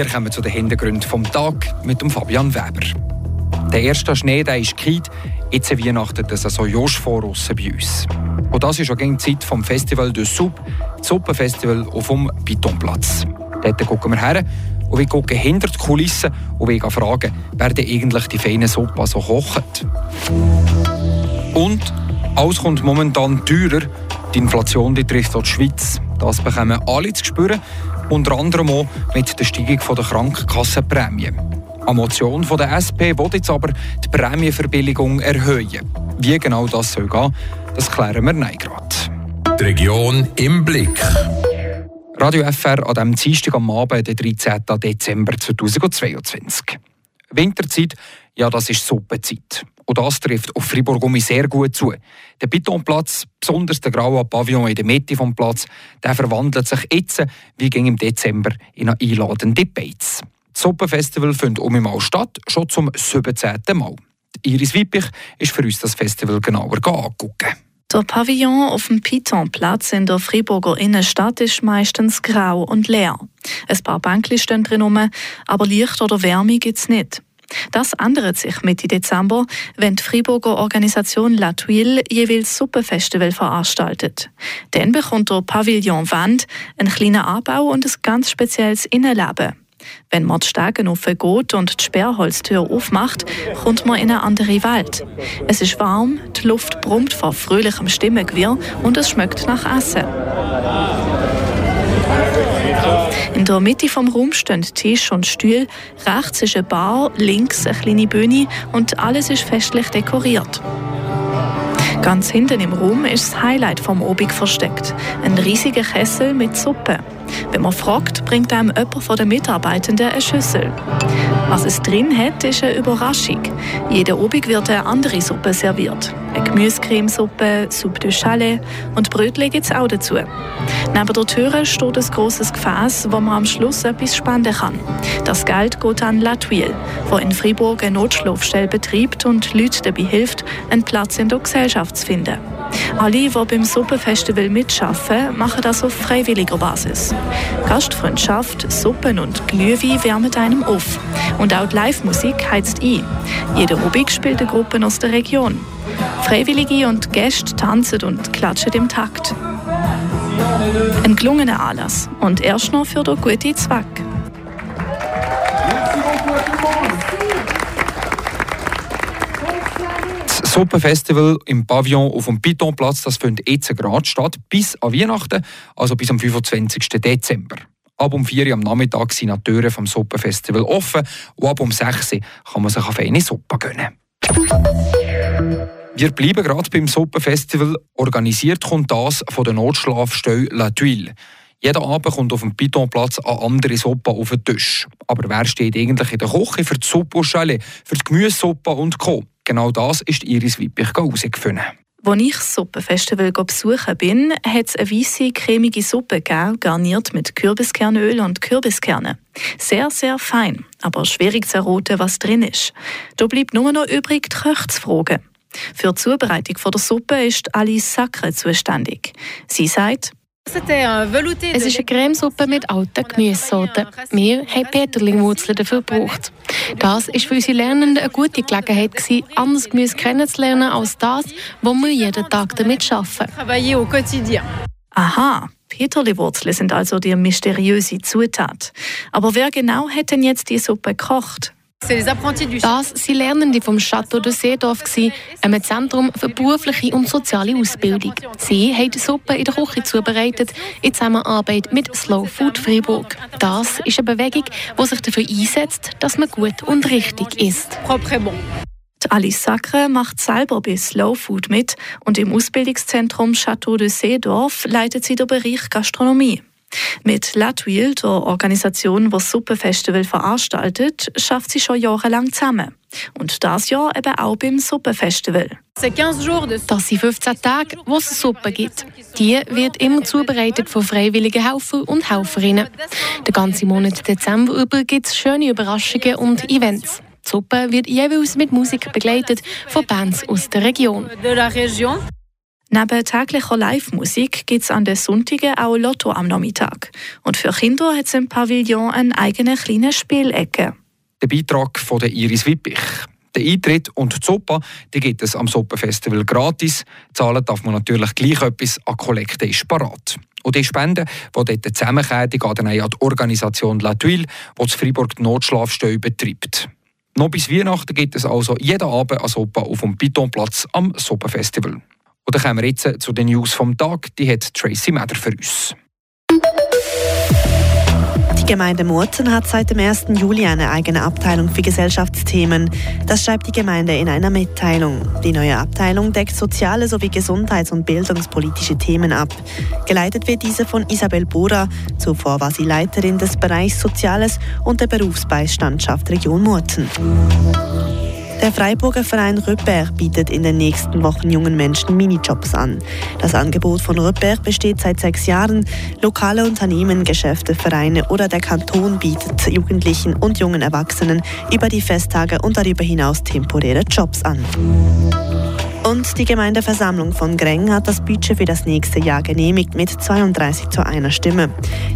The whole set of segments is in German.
wir kommen zu den Hintergründen vom Tag mit dem Fabian Weber. Der erste Schnee der ist gekriegt, jetzt Weihnachten das also Josch vor bei uns. Und das ist auch die Zeit vom Festival de Soup, das Suppenfestival auf dem Pitonplatz. Dort gucken wir her und wir gucken hinter die Kulissen und wir fragen, wer denn eigentlich die feine Suppe so kocht. Und alles kommt momentan teurer. Die Inflation die trifft auch die Schweiz. Das bekommen alle zu spüren, unter anderem auch mit der Steigung der Krankenkassenprämie. Eine Motion von der SP will jetzt aber die Prämienverbilligung erhöhen. Wie genau das soll gehen, das klären wir nein gerade. Die Region im Blick. Radio FR an diesem Dienstag am Abend, den 13. Dezember 2022. Winterzeit, ja, das ist Suppenzeit. Und das trifft auf Fribourg sehr gut zu. Der Betonplatz, besonders der graue Pavillon in der Mitte des Platz, der verwandelt sich jetzt, wie ging im Dezember, in eine einladende Beiz. Das Suppenfestival findet um im statt, schon zum 17. Mal. Iris Wippich ist für uns das Festival genauer angucken. Der Pavillon auf dem Pitonplatz in der Friburger Innenstadt ist meistens grau und leer. Ein paar Bänkchen stehen drin aber Licht oder Wärme gibt es nicht. Das ändert sich Mitte Dezember, wenn die Friburger Organisation La Tuile jeweils Suppenfestival veranstaltet. Dann bekommt der Pavillon Wand einen kleinen Anbau und ein ganz spezielles Innenleben. Wenn man die Stegen geht und die Sperrholztür aufmacht, kommt man in eine andere Welt. Es ist warm, die Luft brummt vor fröhlichem Stimmengewirr und es schmeckt nach Essen. In der Mitte vom Raum stehen Tisch und Stuhl, rechts ist eine Bar, links eine kleine Bühne und alles ist festlich dekoriert. Ganz hinten im Raum ist das Highlight vom Obig versteckt. Ein riesiger Kessel mit Suppe. Wenn man fragt, bringt einem jemand von den Mitarbeitenden eine Schüssel. Was es drin hat, ist eine Überraschung. Jede Obig wird eine andere Suppe serviert. Eine Gemüsecremesuppe, Soupe de Chalet und Brötchen gibt es auch dazu. Neben der Tür steht ein grosses Gefäß, wo man am Schluss etwas spenden kann. Das Geld geht an La Tuile, wo in Fribourg eine Notschlafstelle betreibt und Leuten dabei hilft, einen Platz in der Gesellschaft zu finden. Alle, die beim Suppenfestival mitarbeiten, machen das auf freiwilliger Basis. Gastfreundschaft, Suppen und Glühwein wärmen einem auf. Und auch die Live-Musik heizt ein. Jede Rubik spielt eine Gruppe aus der Region. Freiwillige und Gäste tanzen und klatschen im Takt. Ein gelungener Anlass und erst noch für den guten Zweck. Suppenfestival im Pavillon auf dem Pitonplatz, das findet jetzt gerade statt, bis an Weihnachten, also bis am 25. Dezember. Ab um 4 Uhr am Nachmittag sind die Türen vom Suppenfestival offen und ab um 6 Uhr kann man sich eine Suppe gönnen. Wir bleiben gerade beim Suppenfestival. Organisiert kommt das von der Notschlafstelle La Tuile. Jeden Abend kommt auf dem Pitonplatz eine andere Suppe auf den Tisch. Aber wer steht eigentlich in der Küche für die Suppe für die Gemüsesuppe und Co.? Genau das ist Iris Wippich herausgefunden. Als ich das Suppenfestival besuchen bin, hat es eine weisse, cremige Suppe gegeben, garniert mit Kürbiskernöl und Kürbiskernen. Sehr, sehr fein, aber schwierig zu erraten, was drin ist. Da bleibt nur noch übrig, die Köche zu fragen. Für die Zubereitung der Suppe ist Alice Sacre zuständig. Sie sagt, es ist eine Cremesuppe mit alten Gemüsesorten. Wir haben Peterlingwurzeln dafür gebraucht. Das war für unsere Lernenden eine gute Gelegenheit, anderes Gemüse kennenzulernen als das, wo wir jeden Tag damit arbeiten. Aha, Peterliwurzeln sind also die mysteriöse Zutat. Aber wer genau hat denn jetzt die Suppe gekocht? Das sind Lernende vom Château de Seedorf, einem Zentrum für berufliche und soziale Ausbildung. Sie haben die Suppe in der Küche zubereitet, in Zusammenarbeit mit Slow Food Freiburg. Das ist eine Bewegung, die sich dafür einsetzt, dass man gut und richtig isst. Alice Sacre macht selber bei Slow Food mit und im Ausbildungszentrum Château de Seedorf leitet sie den Bereich Gastronomie. Mit Latwil, der Organisation, die das Suppenfestival veranstaltet, schafft sie schon jahrelang zusammen. Und das Jahr eben auch beim Suppenfestival. Das sind 15 Tage, wo es Suppe gibt. Die wird immer zubereitet von freiwilligen Helfer und Helferinnen. Den ganzen Monat Dezember über gibt es schöne Überraschungen und Events. Die Suppe wird jeweils mit Musik begleitet von Bands aus der Region. Neben täglicher Live-Musik gibt es an den Sonntagen auch Lotto am Nachmittag. Und für Kinder hat es im Pavillon eine eigene kleine Spielecke. Der Beitrag von der Iris Wippich. Der Eintritt und die Suppe die gibt es am Suppenfestival gratis. Zahlen darf man natürlich gleich etwas an Kollekte ist parat. Und die Spenden, die dort zusammenkommen, gehen dann an die Organisation La Tuile, die das Freiburg die betreibt. Noch bis Weihnachten gibt es also jeden Abend eine Suppe auf dem Pitonplatz am Suppenfestival. Und dann kommen wir jetzt zu den News vom Tag. Die hat Tracy Meder für uns. Die Gemeinde Murten hat seit dem 1. Juli eine eigene Abteilung für Gesellschaftsthemen. Das schreibt die Gemeinde in einer Mitteilung. Die neue Abteilung deckt soziale sowie gesundheits- und bildungspolitische Themen ab. Geleitet wird diese von Isabel Bura. Zuvor war sie Leiterin des Bereichs Soziales und der Berufsbeistandschaft Region Murten. Der Freiburger Verein Röper bietet in den nächsten Wochen jungen Menschen Minijobs an. Das Angebot von Röper besteht seit sechs Jahren. Lokale Unternehmen, Geschäfte, Vereine oder der Kanton bietet Jugendlichen und jungen Erwachsenen über die Festtage und darüber hinaus temporäre Jobs an. Und die Gemeindeversammlung von Greng hat das Budget für das nächste Jahr genehmigt mit 32 zu einer Stimme.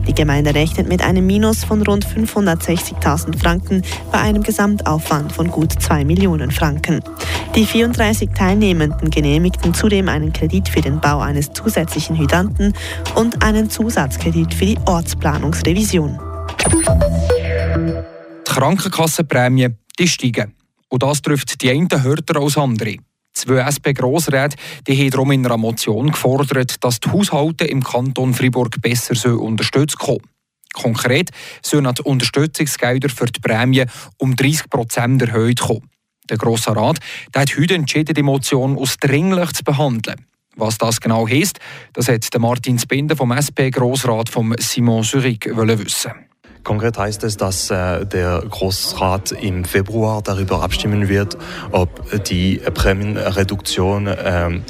Die Gemeinde rechnet mit einem Minus von rund 560.000 Franken bei einem Gesamtaufwand von gut 2 Millionen Franken. Die 34 Teilnehmenden genehmigten zudem einen Kredit für den Bau eines zusätzlichen Hydranten und einen Zusatzkredit für die Ortsplanungsrevision. Die Krankenkassenprämie die steigen. Und das trifft die einen härter als andere. Zwei SP-Grossräte haben darum in einer Motion gefordert, dass die Haushalte im Kanton Fribourg besser unterstützt kommen. Konkret sollen die Unterstützungsgelder für die Prämie um 30 Prozent erhöht kommen. Der Grosse Rat der hat heute entschieden, die Motion als dringlich zu behandeln. Was das genau heisst, das hat Martin Spinde vom SP-Grossrat Simon Zurich wissen. Konkret heißt es, dass äh, der Großrat im Februar darüber abstimmen wird, ob die Prämienreduktion ähm,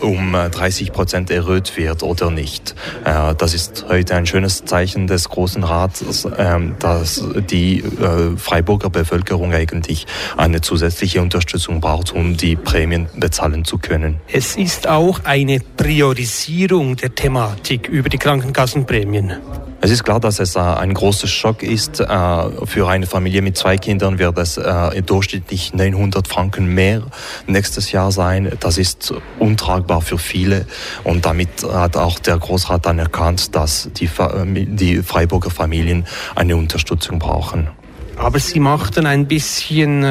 um 30 Prozent erhöht wird oder nicht. Äh, das ist heute ein schönes Zeichen des Großen Rats, äh, dass die äh, Freiburger Bevölkerung eigentlich eine zusätzliche Unterstützung braucht, um die Prämien bezahlen zu können. Es ist auch eine Priorisierung der Thematik über die Krankenkassenprämien. Es ist klar, dass es äh, ein großer Schock ist. Äh, für eine Familie mit zwei Kindern wird es äh, durchschnittlich 900 Franken mehr nächstes Jahr sein. Das ist untragbar für viele. Und damit hat auch der Großrat dann erkannt, dass die, die Freiburger Familien eine Unterstützung brauchen. Aber Sie machten ein bisschen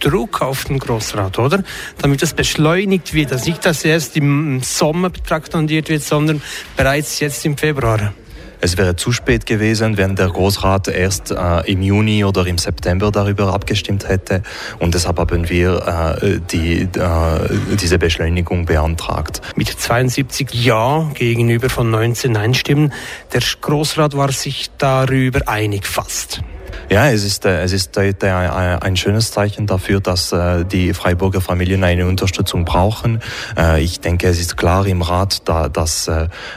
Druck auf den Großrat, oder? Damit das beschleunigt wird, dass nicht das erst im Sommer traktandiert wird, sondern bereits jetzt im Februar. Es wäre zu spät gewesen, wenn der Großrat erst äh, im Juni oder im September darüber abgestimmt hätte. Und deshalb haben wir äh, die, äh, diese Beschleunigung beantragt. Mit 72 Ja gegenüber von 19 Nein-Stimmen. Der Großrat war sich darüber einig fast. Ja, es ist, äh, es ist heute ein schönes Zeichen dafür, dass äh, die Freiburger Familien eine Unterstützung brauchen. Äh, ich denke, es ist klar im Rat, dass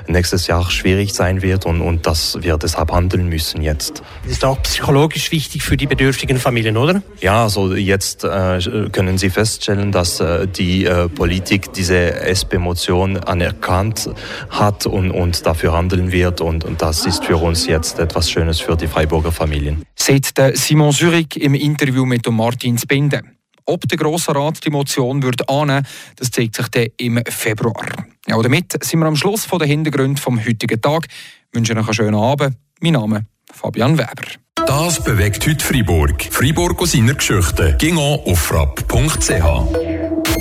nächstes Jahr schwierig sein wird und, und dass wir deshalb handeln müssen jetzt. Das ist auch psychologisch wichtig für die bedürftigen Familien, oder? Ja, also jetzt können Sie feststellen, dass die Politik diese SP-Motion anerkannt hat und, und dafür handeln wird und, und das ist für uns jetzt etwas Schönes für die Freiburger Familien sagt Simon Zürich im Interview mit Martin Spinde. Ob der Grosse Rat die Motion wird annehmen das zeigt sich dann im Februar. Ja, damit sind wir am Schluss von den Hintergründen vom heutigen Tag. Ich wünsche noch einen schönen Abend. Mein Name ist Fabian Weber. Das bewegt heute Freiburg. Freiburg aus seiner Geschichte. Ging auf frapp.ch.